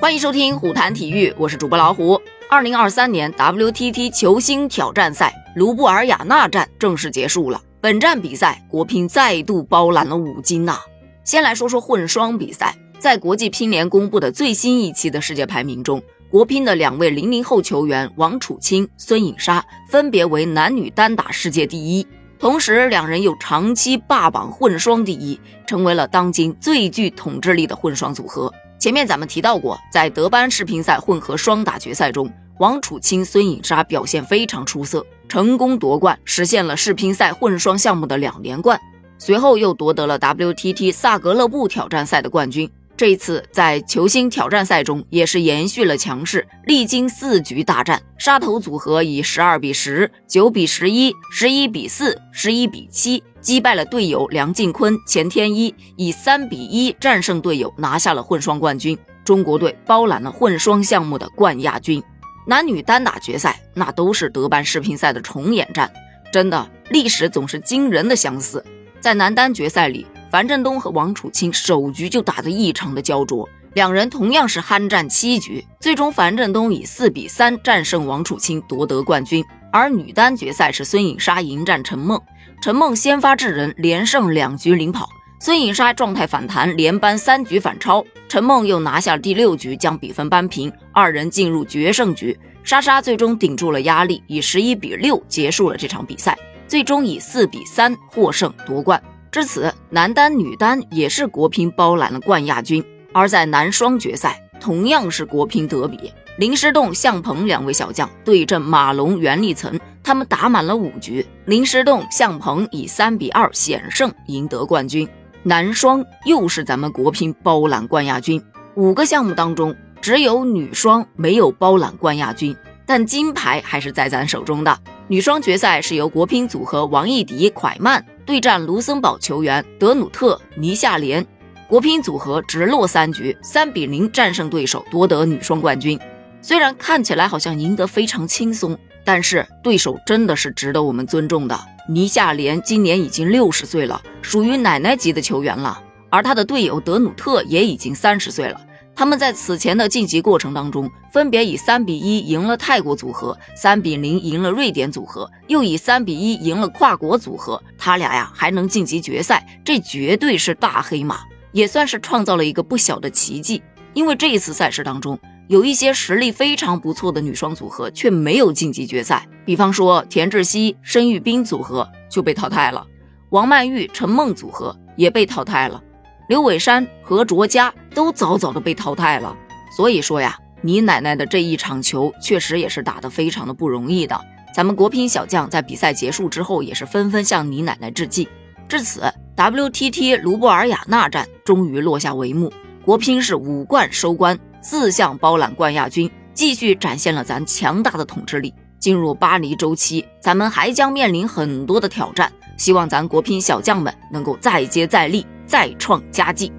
欢迎收听虎谈体育，我是主播老虎。二零二三年 WTT 球星挑战赛卢布尔雅纳站正式结束了。本站比赛，国乒再度包揽了五金呐。先来说说混双比赛，在国际乒联公布的最新一期的世界排名中，国乒的两位零零后球员王楚钦、孙颖莎分别为男女单打世界第一，同时两人又长期霸榜混双第一，成为了当今最具统治力的混双组合。前面咱们提到过，在德班世乒赛混合双打决赛中，王楚钦、孙颖莎表现非常出色，成功夺冠，实现了世乒赛混双项目的两连冠。随后又夺得了 WTT 萨格勒布挑战赛的冠军。这一次在球星挑战赛中也是延续了强势，历经四局大战，沙头组合以十二比十、九比十一、十一比四、十一比七。击败了队友梁靖昆、钱天一，以三比一战胜队友，拿下了混双冠军。中国队包揽了混双项目的冠亚军。男女单打决赛那都是德班世乒赛的重演战，真的历史总是惊人的相似。在男单决赛里，樊振东和王楚钦首局就打得异常的焦灼，两人同样是酣战七局，最终樊振东以四比三战胜王楚钦，夺得冠军。而女单决赛是孙颖莎迎战陈梦。陈梦先发制人，连胜两局领跑。孙颖莎状态反弹，连扳三局反超。陈梦又拿下第六局，将比分扳平，二人进入决胜局。莎莎最终顶住了压力，以十一比六结束了这场比赛，最终以四比三获胜夺冠。至此，男单、女单也是国乒包揽了冠亚军。而在男双决赛，同样是国乒德比，林诗栋、向鹏两位小将对阵马龙、袁立岑。他们打满了五局，林诗栋、向鹏以三比二险胜赢得冠军。男双又是咱们国乒包揽冠亚军。五个项目当中，只有女双没有包揽冠亚军，但金牌还是在咱手中的。女双决赛是由国乒组合王艺迪、蒯曼对战卢森堡球员德努特、倪夏莲，国乒组合直落三局，三比零战胜对手，夺得女双冠军。虽然看起来好像赢得非常轻松。但是对手真的是值得我们尊重的。倪夏莲今年已经六十岁了，属于奶奶级的球员了。而他的队友德努特也已经三十岁了。他们在此前的晋级过程当中，分别以三比一赢了泰国组合，三比零赢了瑞典组合，又以三比一赢了跨国组合。他俩呀还能晋级决赛，这绝对是大黑马，也算是创造了一个不小的奇迹。因为这一次赛事当中。有一些实力非常不错的女双组合却没有晋级决赛，比方说田志希、申玉斌组合就被淘汰了，王曼玉、陈梦组合也被淘汰了，刘伟珊、何卓佳都早早的被淘汰了。所以说呀，你奶奶的这一场球确实也是打得非常的不容易的。咱们国乒小将在比赛结束之后也是纷纷向你奶奶致敬。至此，WTT 卢布尔雅那站终于落下帷幕，国乒是五冠收官。四项包揽冠亚军，继续展现了咱强大的统治力。进入巴黎周期，咱们还将面临很多的挑战，希望咱国乒小将们能够再接再厉，再创佳绩。